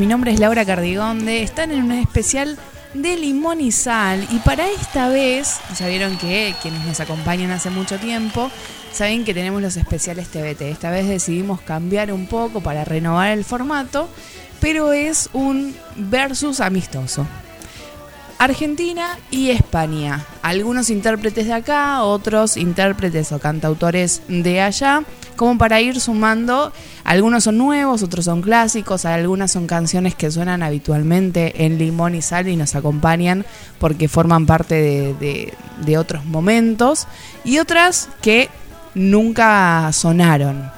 Mi nombre es Laura Cardigonde. Están en un especial de limón y sal. Y para esta vez, ya vieron que quienes nos acompañan hace mucho tiempo, saben que tenemos los especiales TBT. Esta vez decidimos cambiar un poco para renovar el formato, pero es un versus amistoso. Argentina y España. Algunos intérpretes de acá, otros intérpretes o cantautores de allá, como para ir sumando. Algunos son nuevos, otros son clásicos, algunas son canciones que suenan habitualmente en Limón y Sal y nos acompañan porque forman parte de, de otros momentos, y otras que nunca sonaron.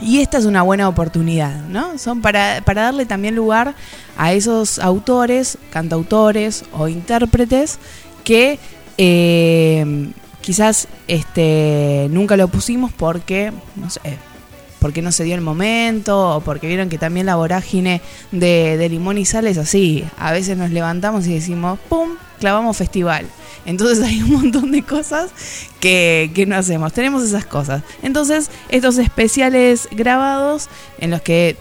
Y esta es una buena oportunidad, ¿no? Son para, para darle también lugar a esos autores, cantautores o intérpretes que eh, quizás este, nunca lo pusimos porque, no sé, porque no se dio el momento o porque vieron que también la vorágine de, de limón y sal es así. A veces nos levantamos y decimos, ¡pum!, clavamos festival. Entonces hay un montón de cosas que, no hacemos. Tenemos esas cosas. Entonces, estos especiales grabados en los que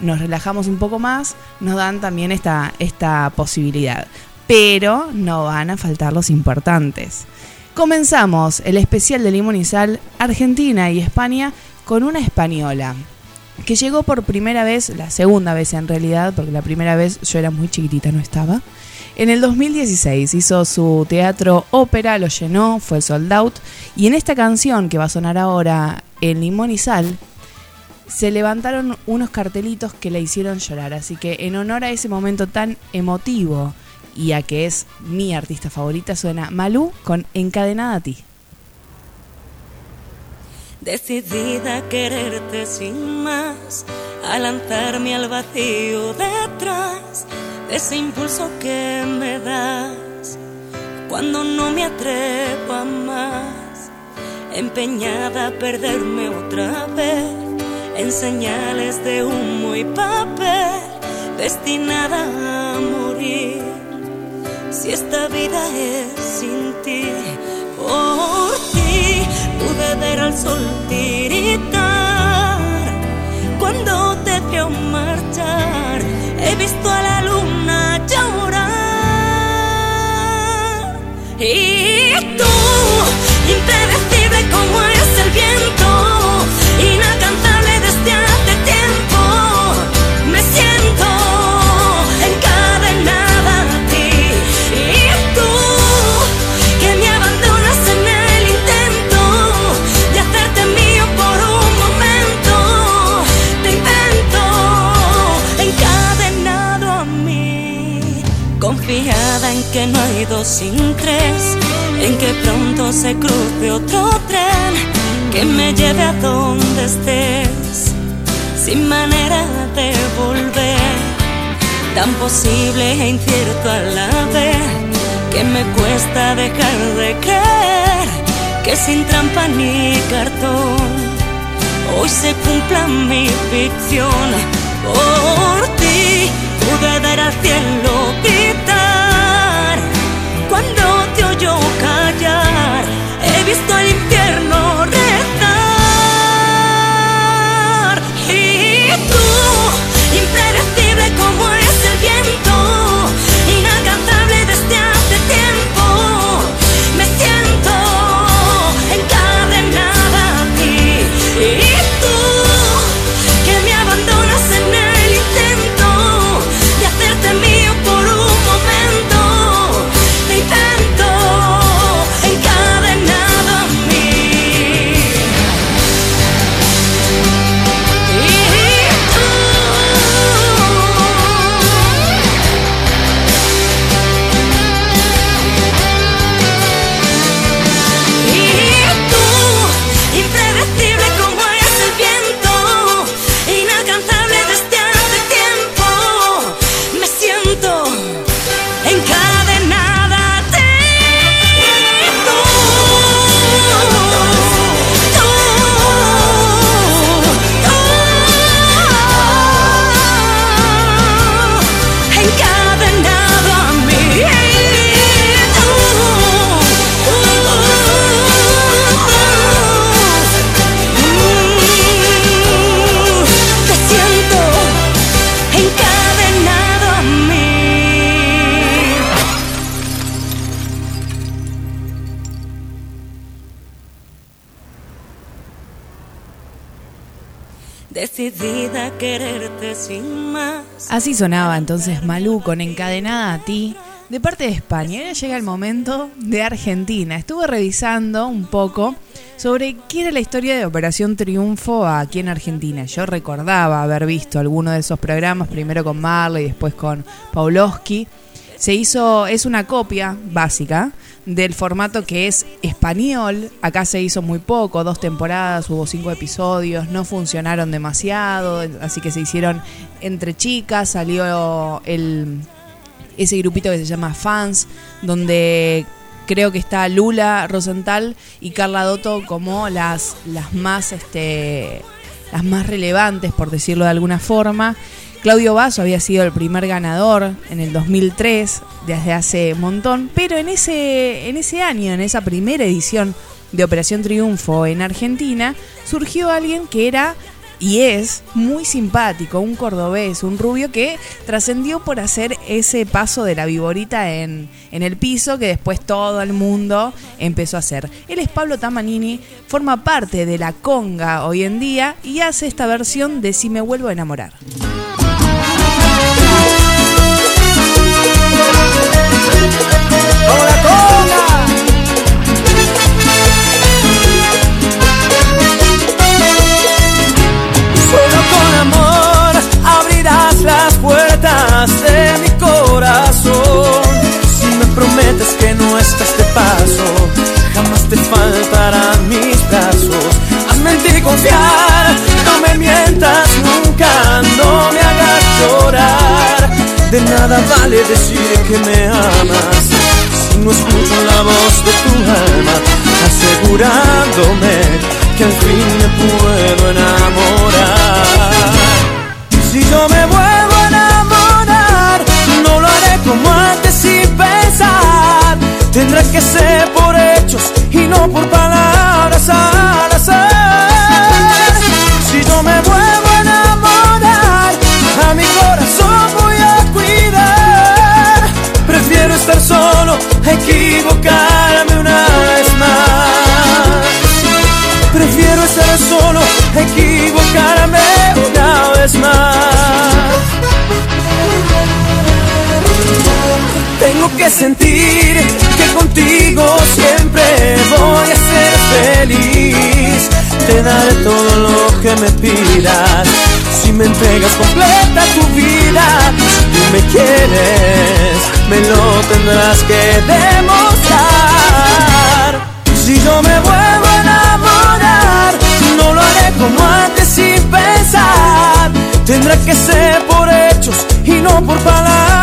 nos relajamos un poco más, nos dan también esta, esta posibilidad. Pero no van a faltar los importantes. Comenzamos el especial de Limón y Sal Argentina y España con una española que llegó por primera vez, la segunda vez en realidad, porque la primera vez yo era muy chiquitita, no estaba. En el 2016 hizo su teatro ópera, lo llenó, fue sold out. Y en esta canción que va a sonar ahora en Limón y Sal, se levantaron unos cartelitos que la hicieron llorar. Así que en honor a ese momento tan emotivo y a que es mi artista favorita, suena Malú con Encadenada a ti. Decidida a quererte sin más, a lanzarme al vacío detrás ese impulso que me das cuando no me atrevo a más, empeñada a perderme otra vez en señales de humo y papel, destinada a morir. Si esta vida es sin ti, por ti pude ver al sol tiritar cuando te vio marchar he visto a la luna llorar. Y tú, impredecible como es el viento, tan posible e incierto a la vez, que me cuesta dejar de creer que sin trampa ni cartón hoy se cumpla mi ficción. Por ti pude ver al cielo gritar cuando te oyó callar. He visto el infierno rezar. Y tú, impredecible Así sonaba entonces Malú con Encadenada a ti de parte de España. Ahora llega el momento de Argentina. Estuve revisando un poco sobre qué era la historia de Operación Triunfo aquí en Argentina. Yo recordaba haber visto alguno de esos programas, primero con Marley y después con Paulowski. Se hizo, es una copia básica del formato que es español. Acá se hizo muy poco, dos temporadas, hubo cinco episodios, no funcionaron demasiado, así que se hicieron entre chicas, salió el, ese grupito que se llama Fans, donde creo que está Lula Rosenthal y Carla Dotto como las, las más este las más relevantes por decirlo de alguna forma Claudio Basso había sido el primer ganador en el 2003, desde hace montón, pero en ese, en ese año, en esa primera edición de Operación Triunfo en Argentina, surgió alguien que era y es muy simpático, un cordobés, un rubio que trascendió por hacer ese paso de la viborita en, en, el piso que después todo el mundo empezó a hacer. Él es Pablo Tamanini, forma parte de la conga hoy en día y hace esta versión de Si me vuelvo a enamorar. Si me prometes que no estás de paso, jamás te faltarán mis brazos. Hazme en ti confiar, no me mientas nunca, no me hagas llorar. De nada vale decir que me amas si no escucho la voz de tu alma asegurándome que al fin me puedo enamorar. Si yo me vuelvo sin pensar. Tendrá que ser por hechos y no por palabras al azar. Si yo me vuelvo a enamorar, a mi corazón voy a cuidar. Prefiero estar solo, equivocarme una vez más. Prefiero estar solo, equivocarme Tengo que sentir que contigo siempre voy a ser feliz. Te daré todo lo que me pidas. Si me entregas completa tu vida, tú me quieres, me lo tendrás que demostrar. Si yo me vuelvo a enamorar, no lo haré como antes sin pensar. Tendrá que ser por hechos y no por palabras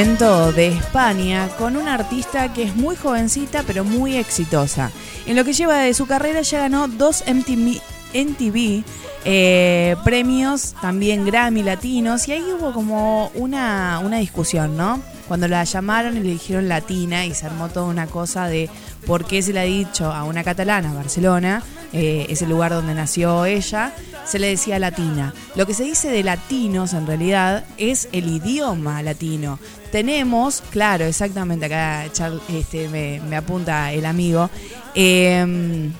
de España con una artista que es muy jovencita pero muy exitosa. En lo que lleva de su carrera ya ganó dos MTV, MTV, eh, premios, también Grammy latinos y ahí hubo como una, una discusión, ¿no? cuando la llamaron y le dijeron latina y se armó toda una cosa de por qué se le ha dicho a una catalana, Barcelona, eh, es el lugar donde nació ella, se le decía latina. Lo que se dice de latinos en realidad es el idioma latino. Tenemos, claro, exactamente, acá este, me, apunta el amigo, em,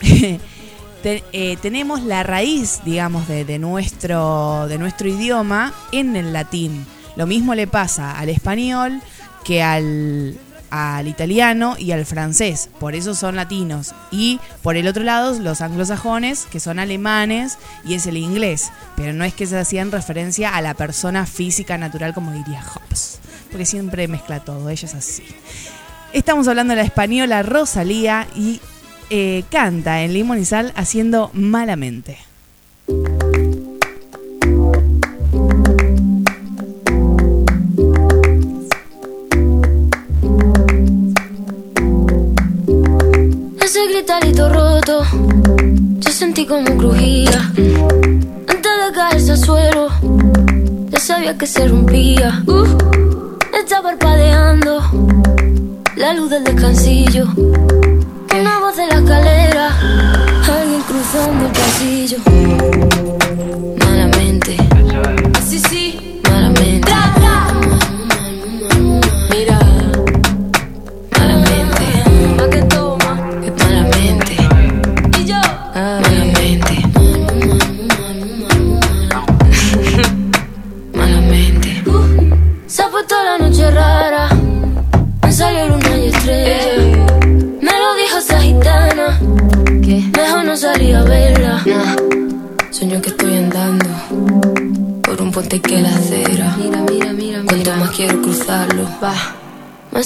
eh, tenemos la raíz, digamos, de, nuestro, de nuestro idioma en el latín. Lo mismo le pasa al español que al, al italiano y al francés, por eso son latinos. Y por el otro lado, los anglosajones, que son alemanes, y es el inglés. Pero no es que se hacían referencia a la persona física natural, como diría Hobbes, porque siempre mezcla todo, ella es así. Estamos hablando de la española Rosalía y eh, canta en Limón y Sal haciendo malamente. Gritarito roto, yo sentí como crujía. Antes de caerse al suelo, ya sabía que se rompía. Uh, está parpadeando la luz del descansillo. Una voz de la escalera, alguien cruzando el pasillo. Malamente, así sí,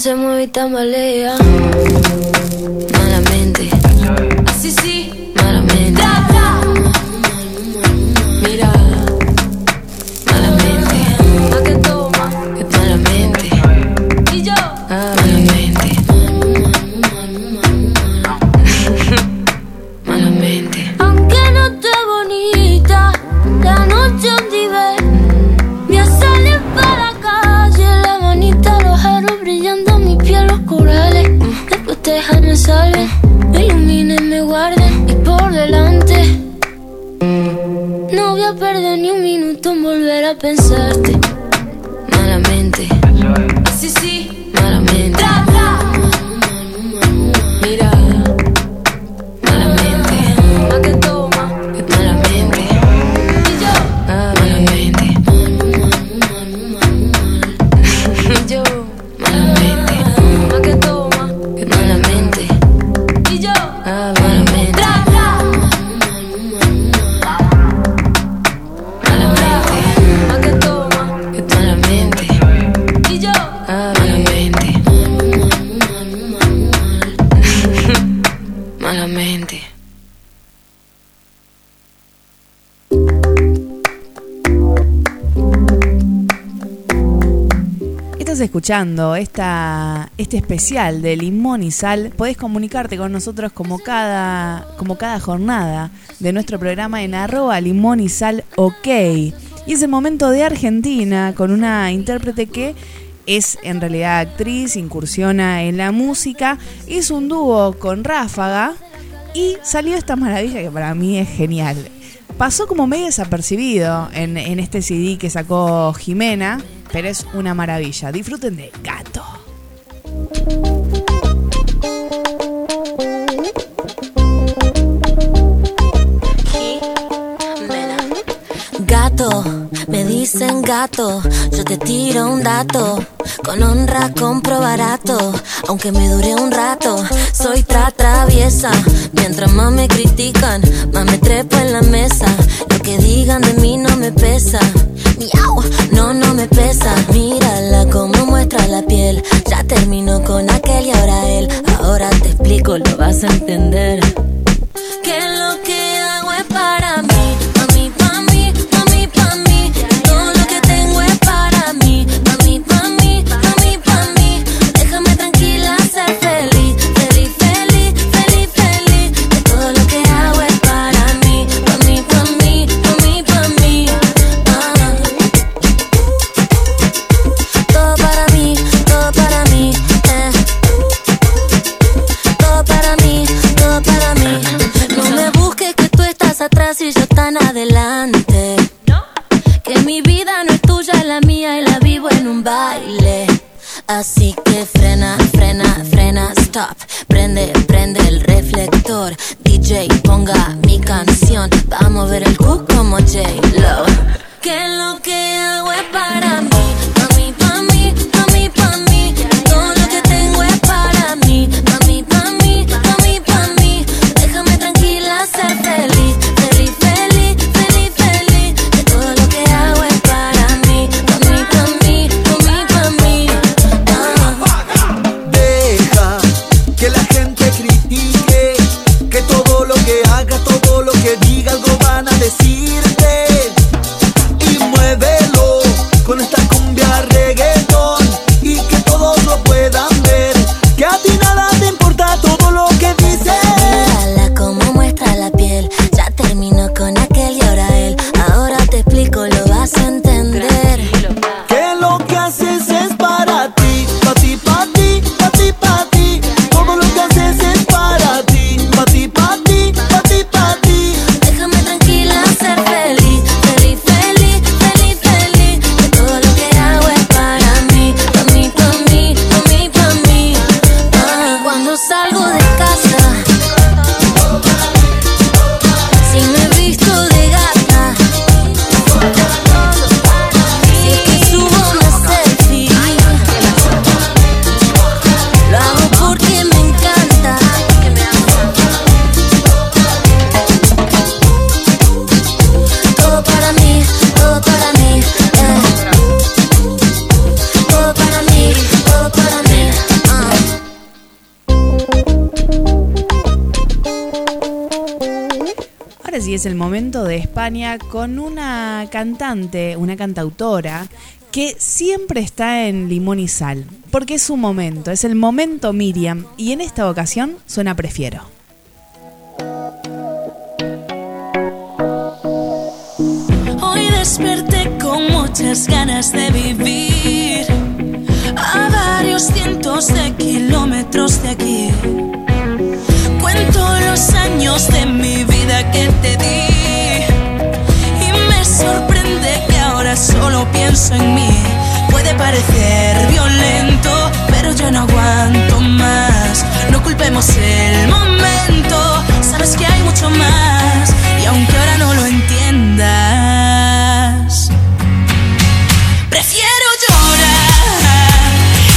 se mueve y tambalea. Malamente. Así sí. Escuchando esta, este especial de Limón y Sal, podés comunicarte con nosotros como cada, como cada jornada de nuestro programa en arroba limón y sal ok. Y es el momento de Argentina con una intérprete que es en realidad actriz, incursiona en la música, hizo un dúo con Ráfaga y salió esta maravilla que para mí es genial. Pasó como medio desapercibido en, en este CD que sacó Jimena, pero es una maravilla. Disfruten de Gato. Gato, me dicen gato, yo te tiro un dato. Con honra compro barato, aunque me dure un rato. Soy tra traviesa, mientras más me critican, más me trepo en la mesa. Lo que digan de mí no me pesa. No, no me pesa. Mírala como muestra la piel. Ya terminó con aquel y ahora él. Ahora te explico, lo vas a entender. necesitas ir yo tan adelante. Que mi vida no es tuya, es la mía y la vivo en un baile. Así que frena, frena, frena, stop. Prende, prende el reflector. DJ, ponga mi canción. Vamos a ver el Q como J-Lo. Que lo que hago es para mí. es el momento de España con una cantante, una cantautora que siempre está en limón y sal, porque es su momento, es el momento Miriam, y en esta ocasión suena prefiero. Hoy desperté con muchas ganas de vivir, a varios cientos de kilómetros de aquí cuento los años de mi vida que te di. Y me sorprende que ahora solo pienso en mí. Puede parecer violento, pero yo no aguanto más. No culpemos el momento, sabes que hay mucho más. Y aunque ahora no lo entiendas, prefiero llorar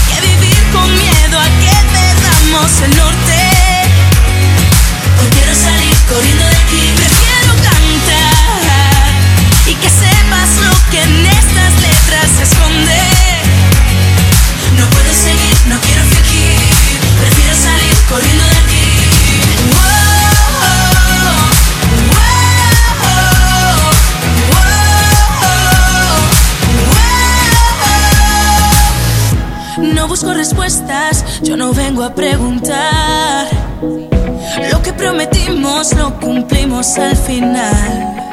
que vivir con miedo a que perdamos el vengo a preguntar. Lo que prometimos lo cumplimos al final.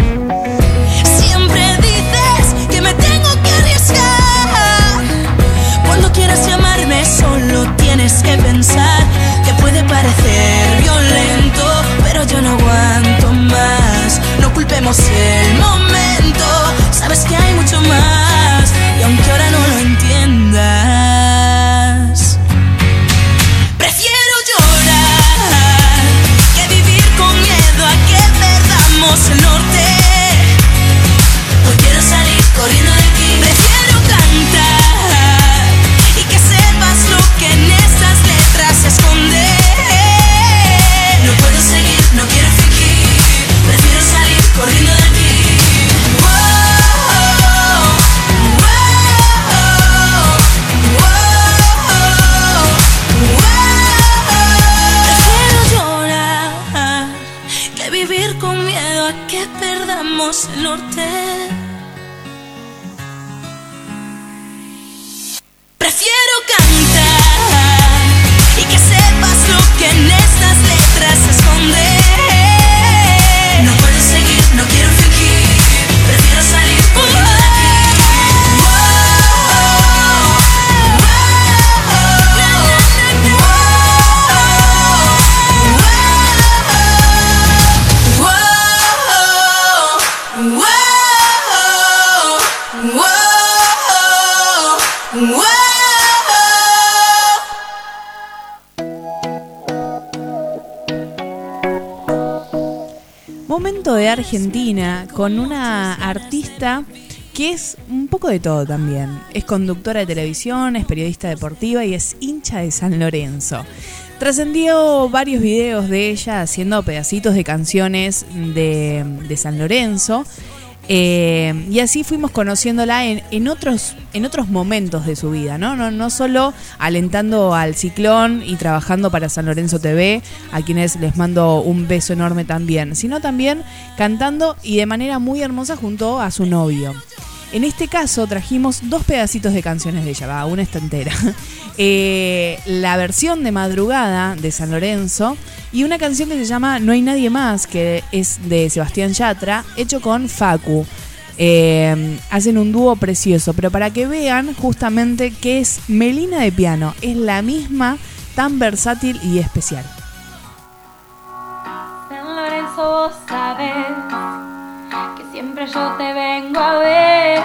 Con una artista que es un poco de todo también. Es conductora de televisión, es periodista deportiva y es hincha de San Lorenzo. Trascendió varios videos de ella haciendo pedacitos de canciones de, de San Lorenzo. Eh, y así fuimos conociéndola en, en, otros, en otros momentos de su vida, ¿no? ¿no? No solo alentando al ciclón y trabajando para San Lorenzo TV, a quienes les mando un beso enorme también, sino también cantando y de manera muy hermosa junto a su novio. En este caso trajimos dos pedacitos de canciones de ella, va, una está entera. Eh, la versión de madrugada de San Lorenzo y una canción que se llama No hay nadie más, que es de Sebastián Yatra, hecho con Facu. Eh, hacen un dúo precioso, pero para que vean justamente que es Melina de piano, es la misma, tan versátil y especial. San Lorenzo, que siempre yo te vengo a ver.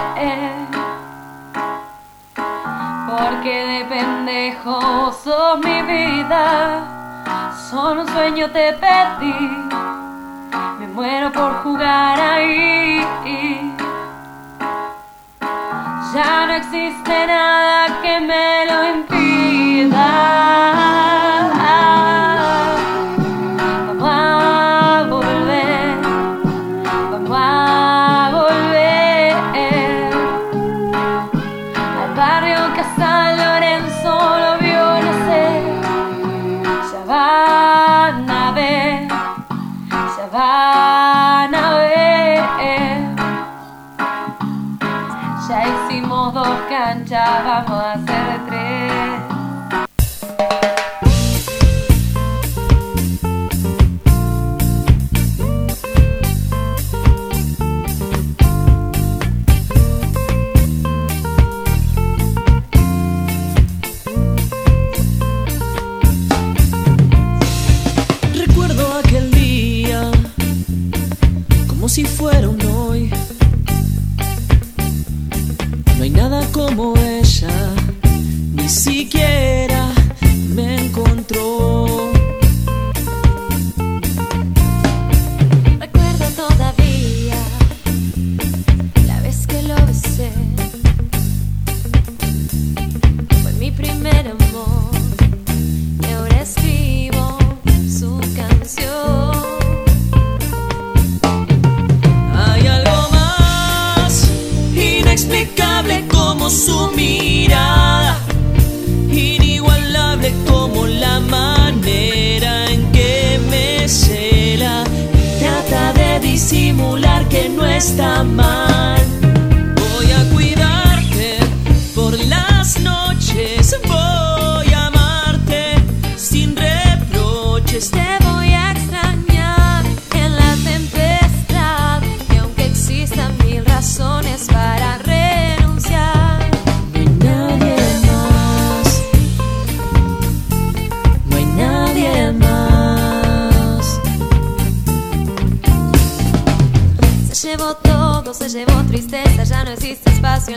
Porque de pendejo sos mi vida, solo un sueño te pedí. Me muero por jugar ahí. Ya no existe nada que me lo impida. Ya hicimos dos canchas, vamos a hacer tres.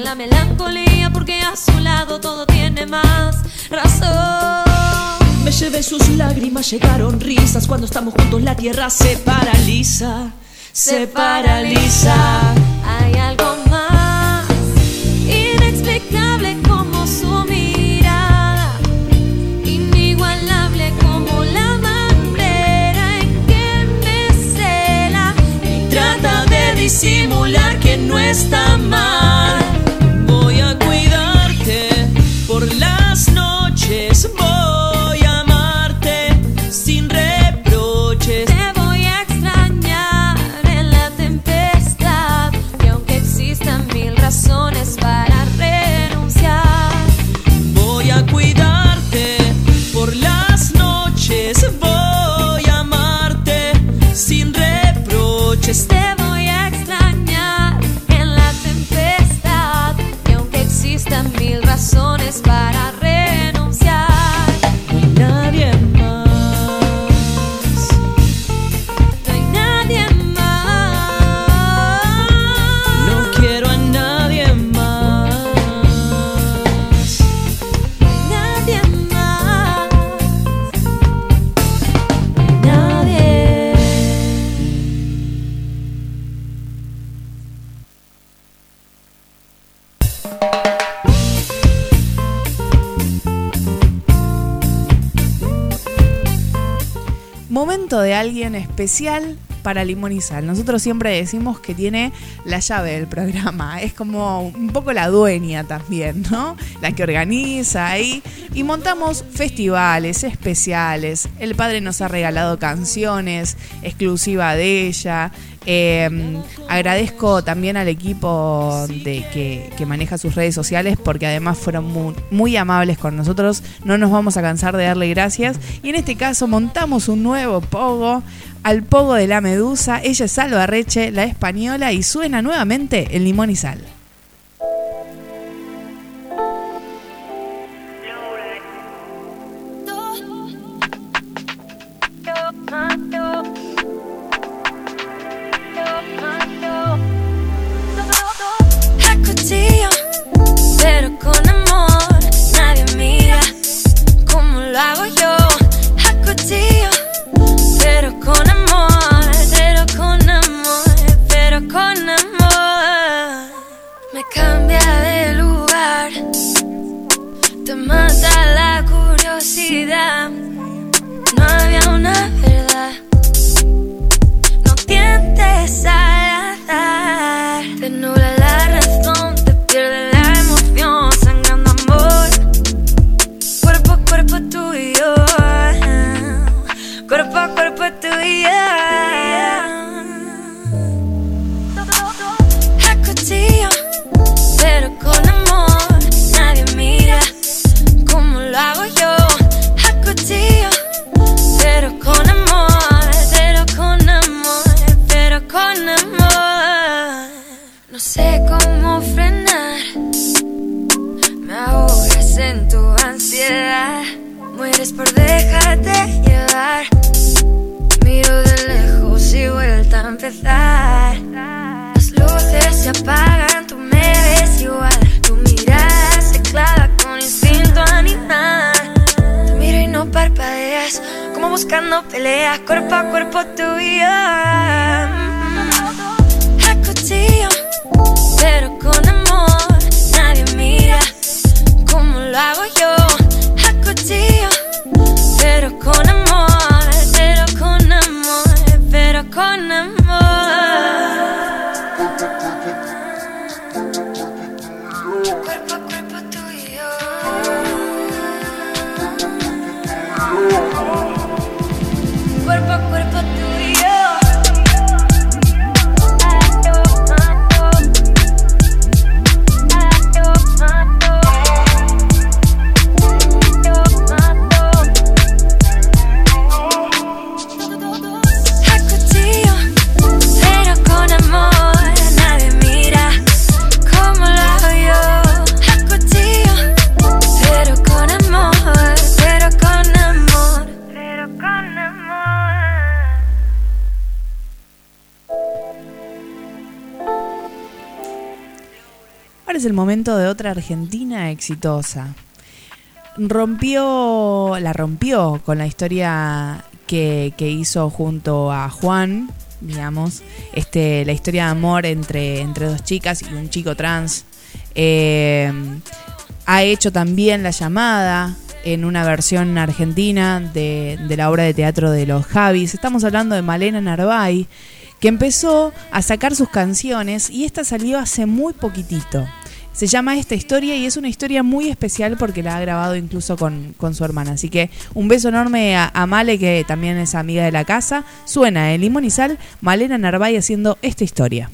En la melancolía porque a su lado todo tiene más razón. Me llevé sus lágrimas, llegaron risas. Cuando estamos juntos la tierra se paraliza. Se paraliza. Hay algo más inexplicable como su mirada, inigualable como la manera en que me cela y Trata de disimular que no está mal. Especial para Sal. Nosotros siempre decimos que tiene la llave del programa. Es como un poco la dueña también, ¿no? La que organiza ahí. Y montamos festivales especiales. El padre nos ha regalado canciones exclusiva de ella. Eh, agradezco también al equipo de que, maneja sus redes sociales porque además fueron muy, amables con nosotros. No nos vamos a cansar de darle gracias. Y en este caso montamos un nuevo pogo al pogo de la medusa. Ella es Salva Reche, la española, y suena nuevamente el limón y sal. pero con amor nadie mira como lo hago yo. A pero con amor, con amor. Me cambia de lugar, te mata la curiosidad. No había una verdad, no tientes a dar, te nubla la razón, te pierde la emoción, sangrando amor, cuerpo a cuerpo tú y yo. Cuerpo a cuerpo tuyo. Lo hago yo. A cuchillo, pero con amor. Pero con amor, pero con amor. No sé cómo frenar. Me ahogas en tu ansiedad. Mueres por dejarte llevar. Miro de lejos y vuelta a empezar. Las luces se apagan, como buscando peleas, cuerpo a cuerpo tuyo. A cuchillo, pero con amor. Nadie mira como lo hago yo. Momento de otra Argentina exitosa. Rompió, la rompió con la historia que, hizo junto a Juan, digamos, este, la historia de amor entre, entre dos chicas y un chico trans. Eh, ha hecho también la llamada en una versión argentina de, de la obra de teatro de los Javis. Estamos hablando de Malena Narvay, que empezó a sacar sus canciones y esta salió hace muy poquitito. Se llama esta historia y es una historia muy especial porque la ha grabado incluso con, con su hermana. Así que un beso enorme a, Male, que también es amiga de la casa. Suena el limón y sal, Malena Narvay haciendo esta historia.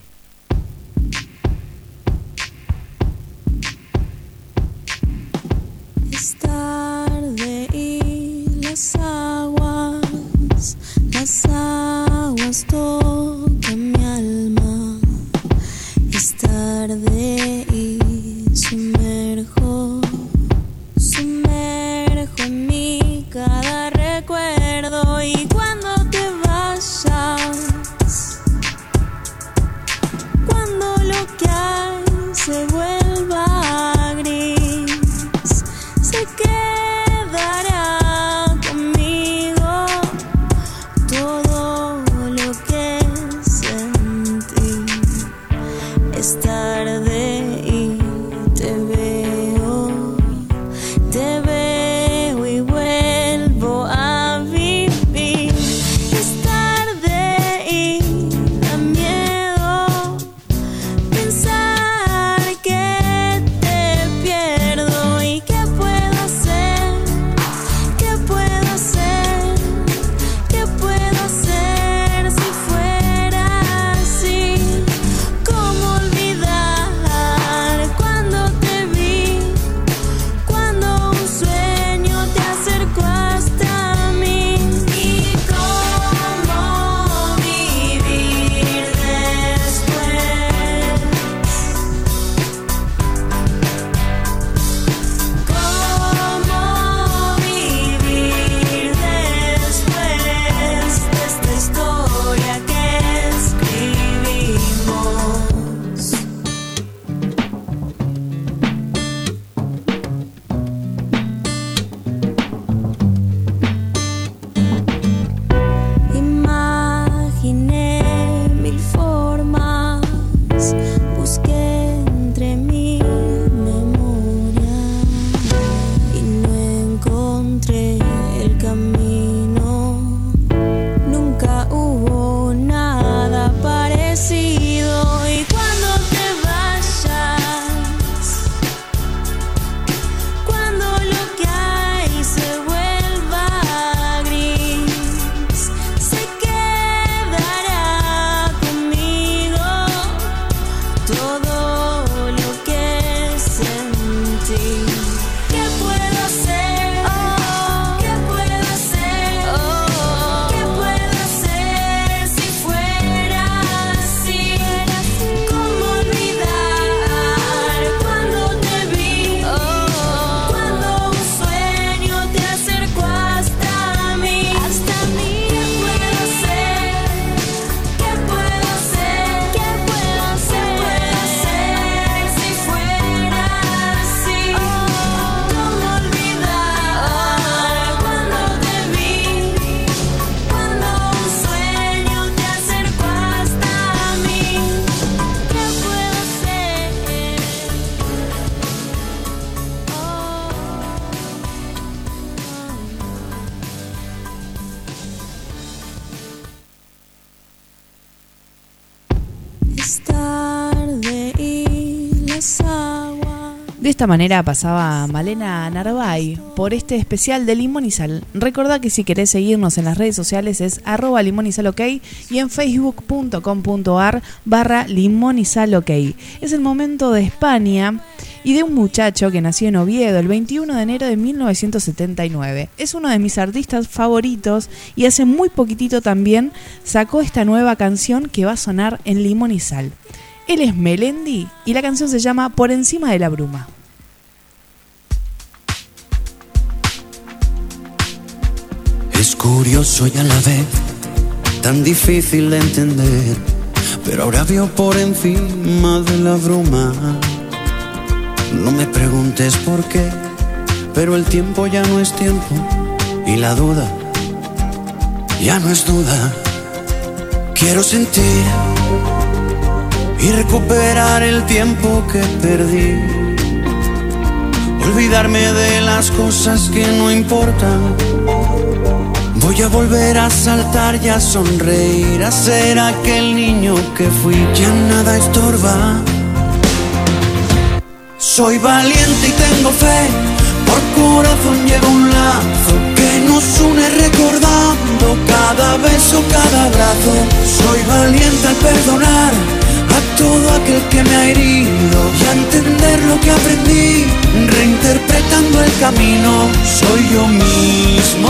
Esta manera pasaba Malena Narvay por este especial de Limón y Sal. Recordá que si querés seguirnos en las redes sociales es arroba limón y sal ok y en facebook.com.ar barra limón y sal ok. Es el momento de España y de un muchacho que nació en Oviedo el 21 de enero de 1979. Es uno de mis artistas favoritos y hace muy poquitito también sacó esta nueva canción que va a sonar en Limón y Sal. Él es Melendi y la canción se llama Por encima de la bruma. Es curioso y a la vez tan difícil de entender, pero ahora veo por encima de la bruma. No me preguntes por qué, pero el tiempo ya no es tiempo y la duda ya no es duda. Quiero sentir y recuperar el tiempo que perdí. Olvidarme de las cosas que no importan. Voy a volver a saltar y a sonreír, a ser aquel niño que fui. Ya nada estorba. Soy valiente y tengo fe, por corazón llevo un lazo que nos une recordando cada beso, cada abrazo. Soy valiente al perdonar a todo aquel que me ha herido y a entender lo que aprendí, reinterpretando el camino. Soy yo mismo,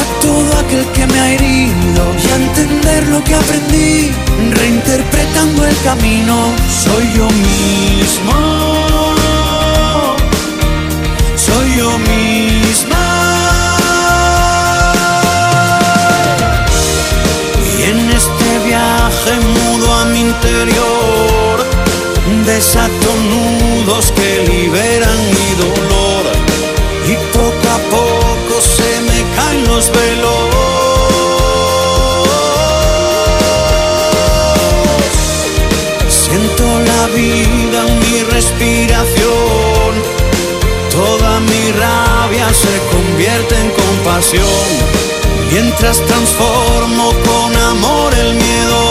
a todo aquel que me ha herido y a entender lo que aprendí, reinterpretando el camino. Soy yo mismo, soy yo misma. Y en este viaje mudo a mi interior, desato nudos que liberan caen los velos. Siento la vida en mi respiración. Toda mi rabia se convierte en compasión. Mientras transformo con amor el miedo.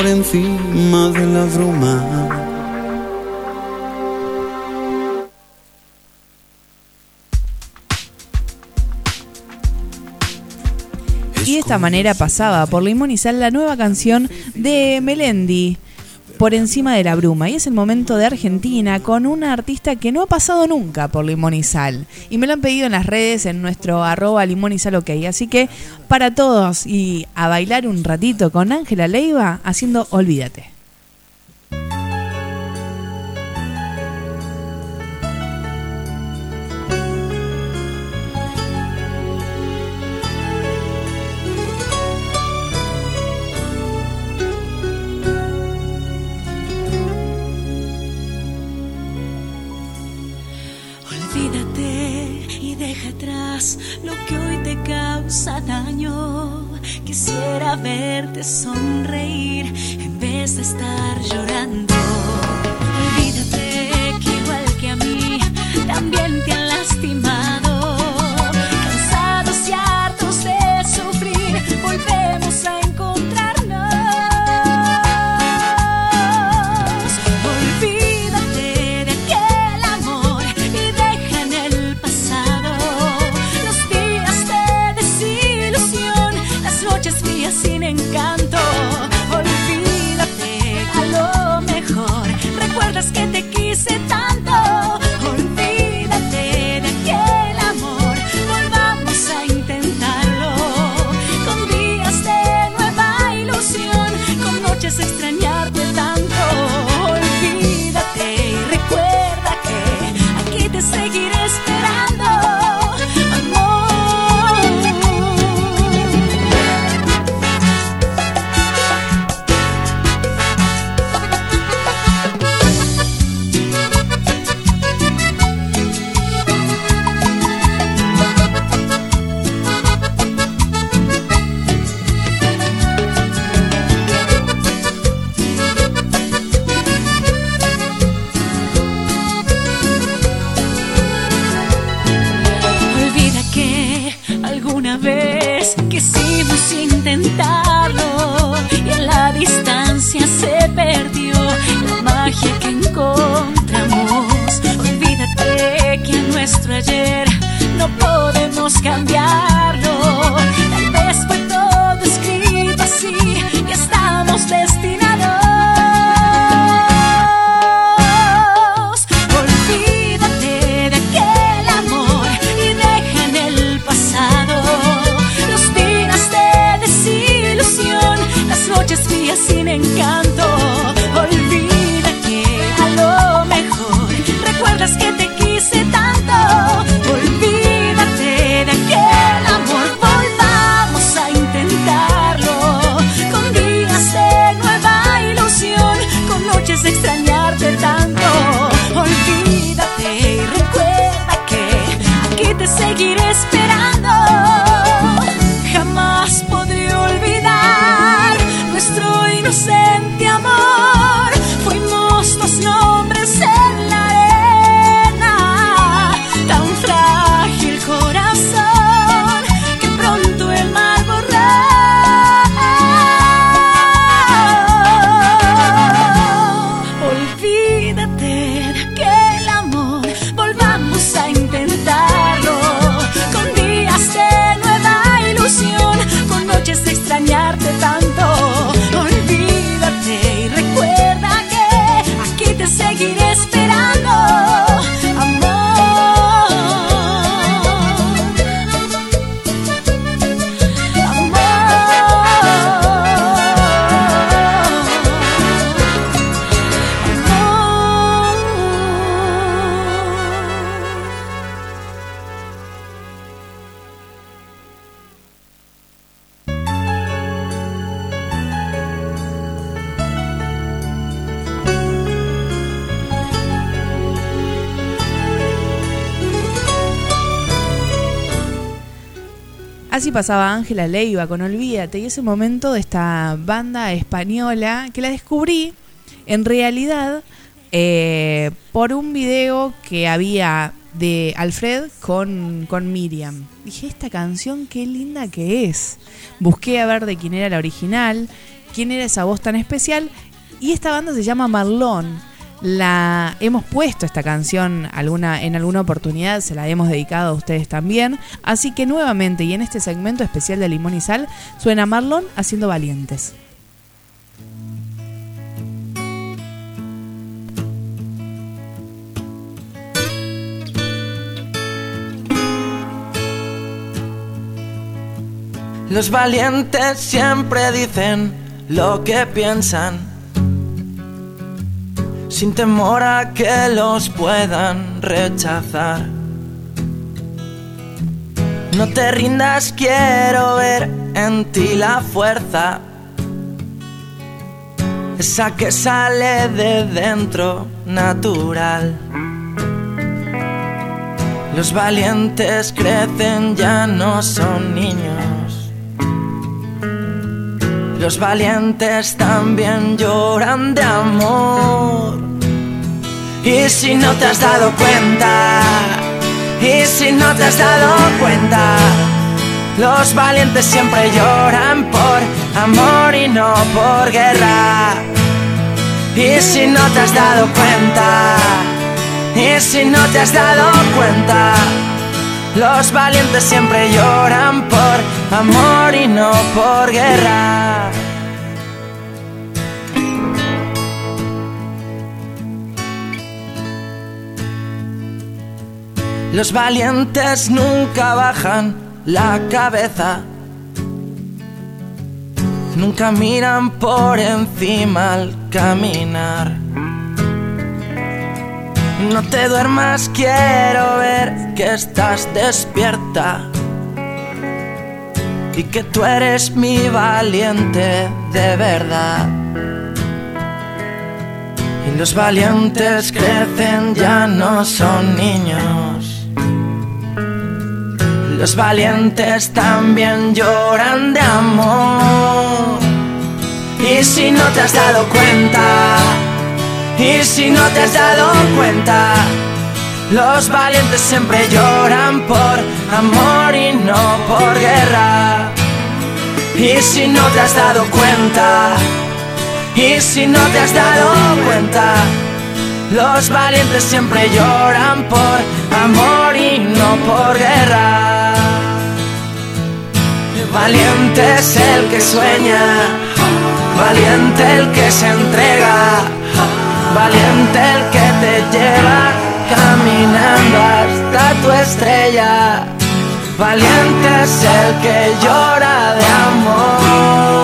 por encima de la bruma. Y de esta manera pasaba por limonizar la nueva canción de Melendi por encima de la bruma. Y es el momento de Argentina con una artista que no ha pasado nunca por Limón y Sal. Y me lo han pedido en las redes, en nuestro arroba limón y sal ok. Así que para todos y a bailar un ratito con Ángela Leiva haciendo Olvídate. take it pasaba Ángela Leiva con Olvídate y ese momento de esta banda española que la descubrí en realidad eh, por un video que había de Alfred con, con Miriam. Dije, esta canción qué linda que es. Busqué a ver de quién era la original, quién era esa voz tan especial y esta banda se llama Marlon hemos puesto esta canción alguna, en alguna oportunidad, se la hemos dedicado a ustedes también. Así que nuevamente y en este segmento especial de Limón y Sal suena Marlon haciendo valientes. Los valientes siempre dicen lo que piensan, sin temor a que los puedan rechazar. No te rindas, quiero ver en ti la fuerza, esa que sale de dentro natural. Los valientes crecen, ya no son niños. Los valientes también lloran de amor. Y si no te has dado cuenta, y si no te has dado cuenta, los valientes siempre lloran por amor y no por guerra. Y si no te has dado cuenta, y si no te has dado cuenta, los valientes siempre lloran por amor y no por guerra. Los valientes nunca bajan la cabeza, nunca miran por encima al caminar. No te duermas, quiero ver que estás despierta y que tú eres mi valiente de verdad. Y los valientes crecen, ya no son niños. Los valientes también lloran de amor. Y si no te has dado cuenta, y si no te has dado cuenta, los valientes siempre lloran por amor y no por guerra. Y si no te has dado cuenta, y si no te has dado cuenta, los valientes siempre lloran por amor y no por guerra. Valiente es el que sueña, valiente el que se entrega, valiente el que te lleva caminando hasta tu estrella. Valiente es el que llora de amor.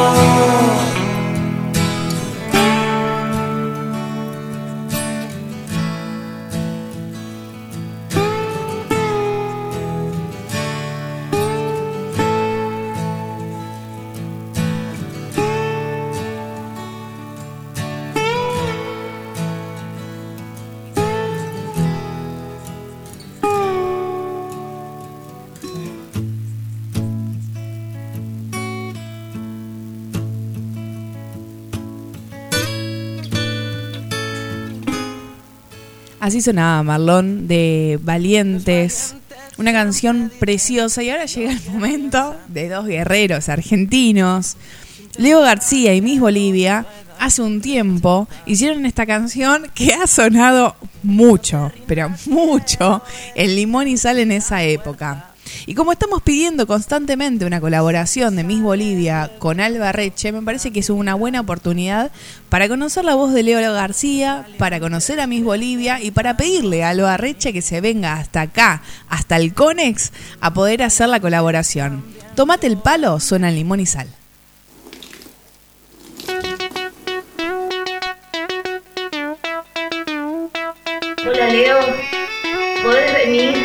Así sonaba Marlon de Valientes, una canción preciosa y ahora llega el momento de dos guerreros argentinos. Leo García y Miss Bolivia hace un tiempo hicieron esta canción que ha sonado mucho, pero mucho, en Limón y Sal en esa época. Y como estamos pidiendo constantemente una colaboración de Miss Bolivia con Alba Reche, me parece que es una buena oportunidad para conocer la voz de Leo García, para conocer a Miss Bolivia y para pedirle a Alba Reche que se venga hasta acá, hasta el Conex, a poder hacer la colaboración. Tomate el palo, suena limón y sal. Hola Leo, ¿podés venir?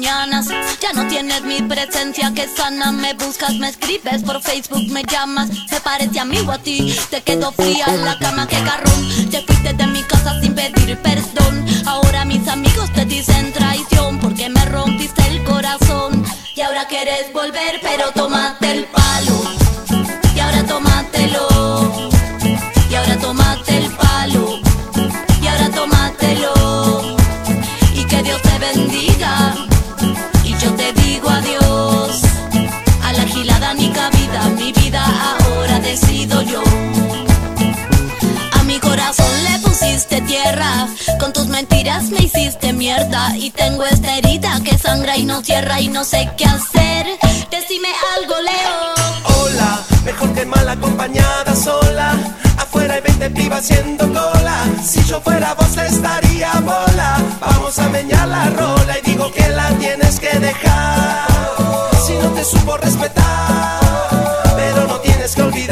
Ya no tienes mi presencia que sana. Me buscas, me escribes por Facebook, me llamas. Me parece amigo a ti. Te quedo fría en la cama, que carrón. Te fuiste de mi casa sin pedir perdón. Ahora mis amigos te dicen traición porque me rompiste el corazón. Y ahora quieres volver, pero tómate el palo. Me hiciste mierda. Y tengo esta herida que sangra y no cierra. Y no sé qué hacer. Decime algo, Leo. Hola, mejor que mal acompañada sola. Afuera hay 20 pibas haciendo cola. Si yo fuera vos estaría bola. Vamos a meñar la rola y digo que la tienes que dejar. Si no te supo respetar, pero no tienes que olvidar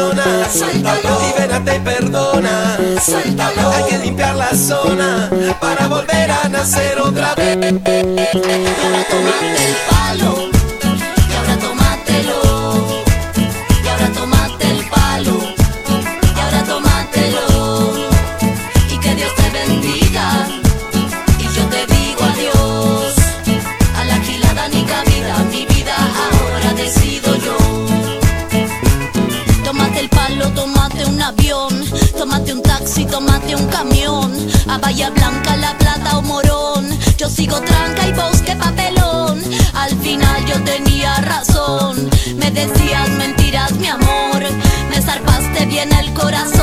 no funciona. Libérate y perdona. Hay que limpiar la zona para volver a nacer otra vez. Tómate el palo. Sigo tranca y vos qué papelón. Al final yo tenía razón, me decías mentiras, mi amor. Me zarpaste bien el corazón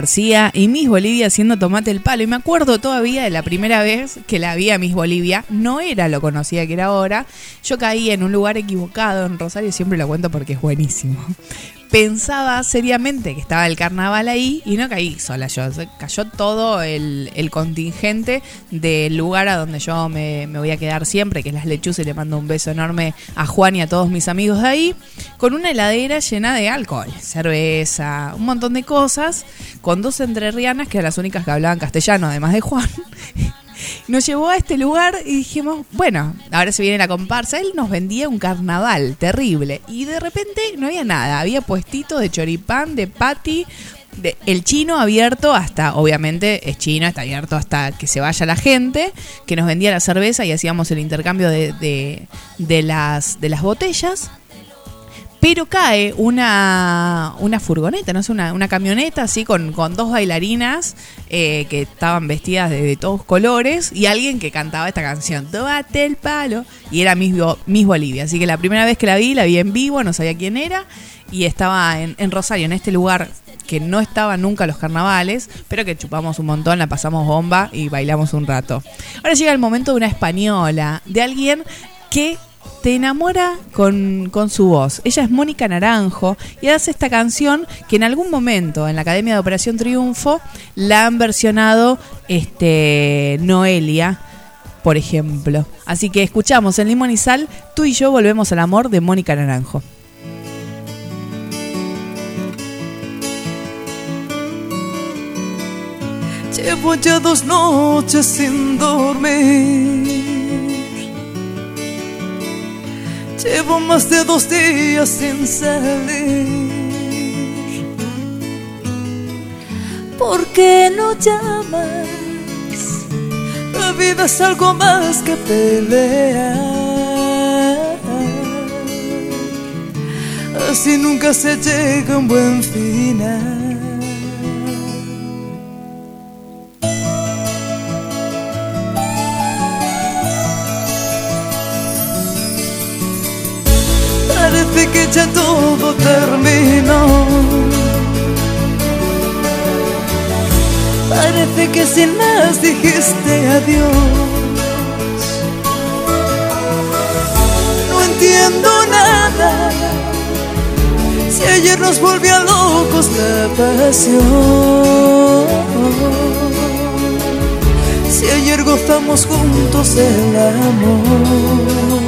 García y Miss Bolivia haciendo tomate el palo. Y me acuerdo todavía de la primera vez que la vi a Miss Bolivia. No era lo conocida que era ahora. Yo caí en un lugar equivocado en Rosario, siempre lo cuento porque es buenísimo. Pensaba seriamente que estaba el carnaval ahí y no caí sola yo. Cayó todo el, el contingente del lugar a donde yo me, me voy a quedar siempre, que es Las Lechuzas. y Le mando un beso enorme a Juan y a todos mis amigos de ahí. Con una heladera llena de alcohol, cerveza, un montón de cosas. Con dos entrerrianas que eran las únicas que hablaban castellano, además de Juan. Nos llevó a este lugar y dijimos, bueno, ahora se viene la comparsa. Él nos vendía un carnaval terrible. Y de repente no había nada. Había puestito de choripán, de patty, de- el chino abierto hasta, obviamente es chino, está abierto hasta que se vaya la gente, que nos vendía la cerveza y hacíamos el intercambio de, de- de las, de las botellas. Pero cae una, una furgoneta, no sé, una, una camioneta así con, con dos bailarinas eh, que estaban vestidas de, todos colores y alguien que cantaba esta canción, Tómate el palo, y era Miss, Miss Bolivia. Así que la primera vez que la vi, la vi en vivo, no sabía quién era, y estaba en, en Rosario, en este lugar que no estaba nunca los carnavales, pero que chupamos un montón, la pasamos bomba y bailamos un rato. Ahora llega el momento de una española, de alguien que te enamora con, con su voz. Ella es Mónica Naranjo y hace esta canción que en algún momento en la Academia de Operación Triunfo la han versionado este, Noelia, por ejemplo. Así que escuchamos en Limón y Sal, tú y yo volvemos al amor de Mónica Naranjo. Llevo ya dos noches sin dormir. Llevo más de dos días sin salir. ¿Por qué no llamas? La vida es algo más que pelear. Así nunca se llega a un buen final. Que ya todo terminó. Parece que sin más dijiste adiós. entiendo nada. Si ayer nos volvió locos la pasión. Si ayer gozamos juntos el amor.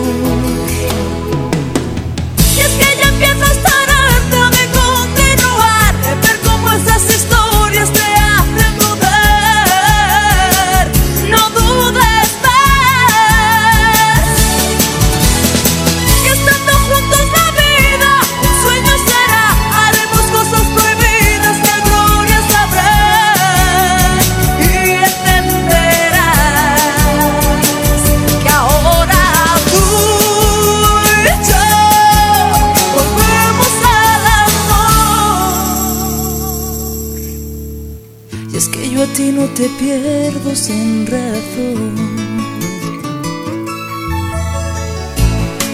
Te pierdo sin razón.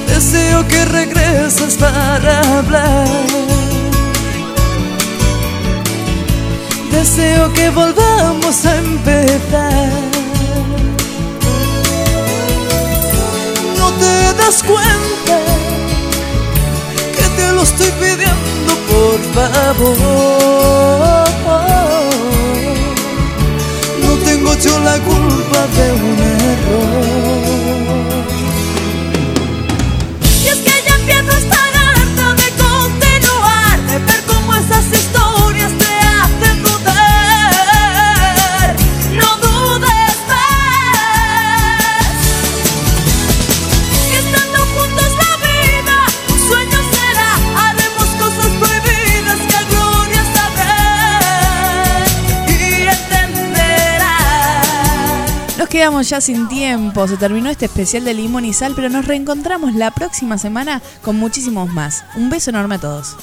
Deseo que regreses para hablar. Deseo que volvamos a empezar. No te das cuenta que te lo estoy pidiendo, por favor la culpa de un error. Quedamos ya sin tiempo, se terminó este especial de limón y sal, pero nos reencontramos la próxima semana con muchísimos más. Un beso enorme a todos.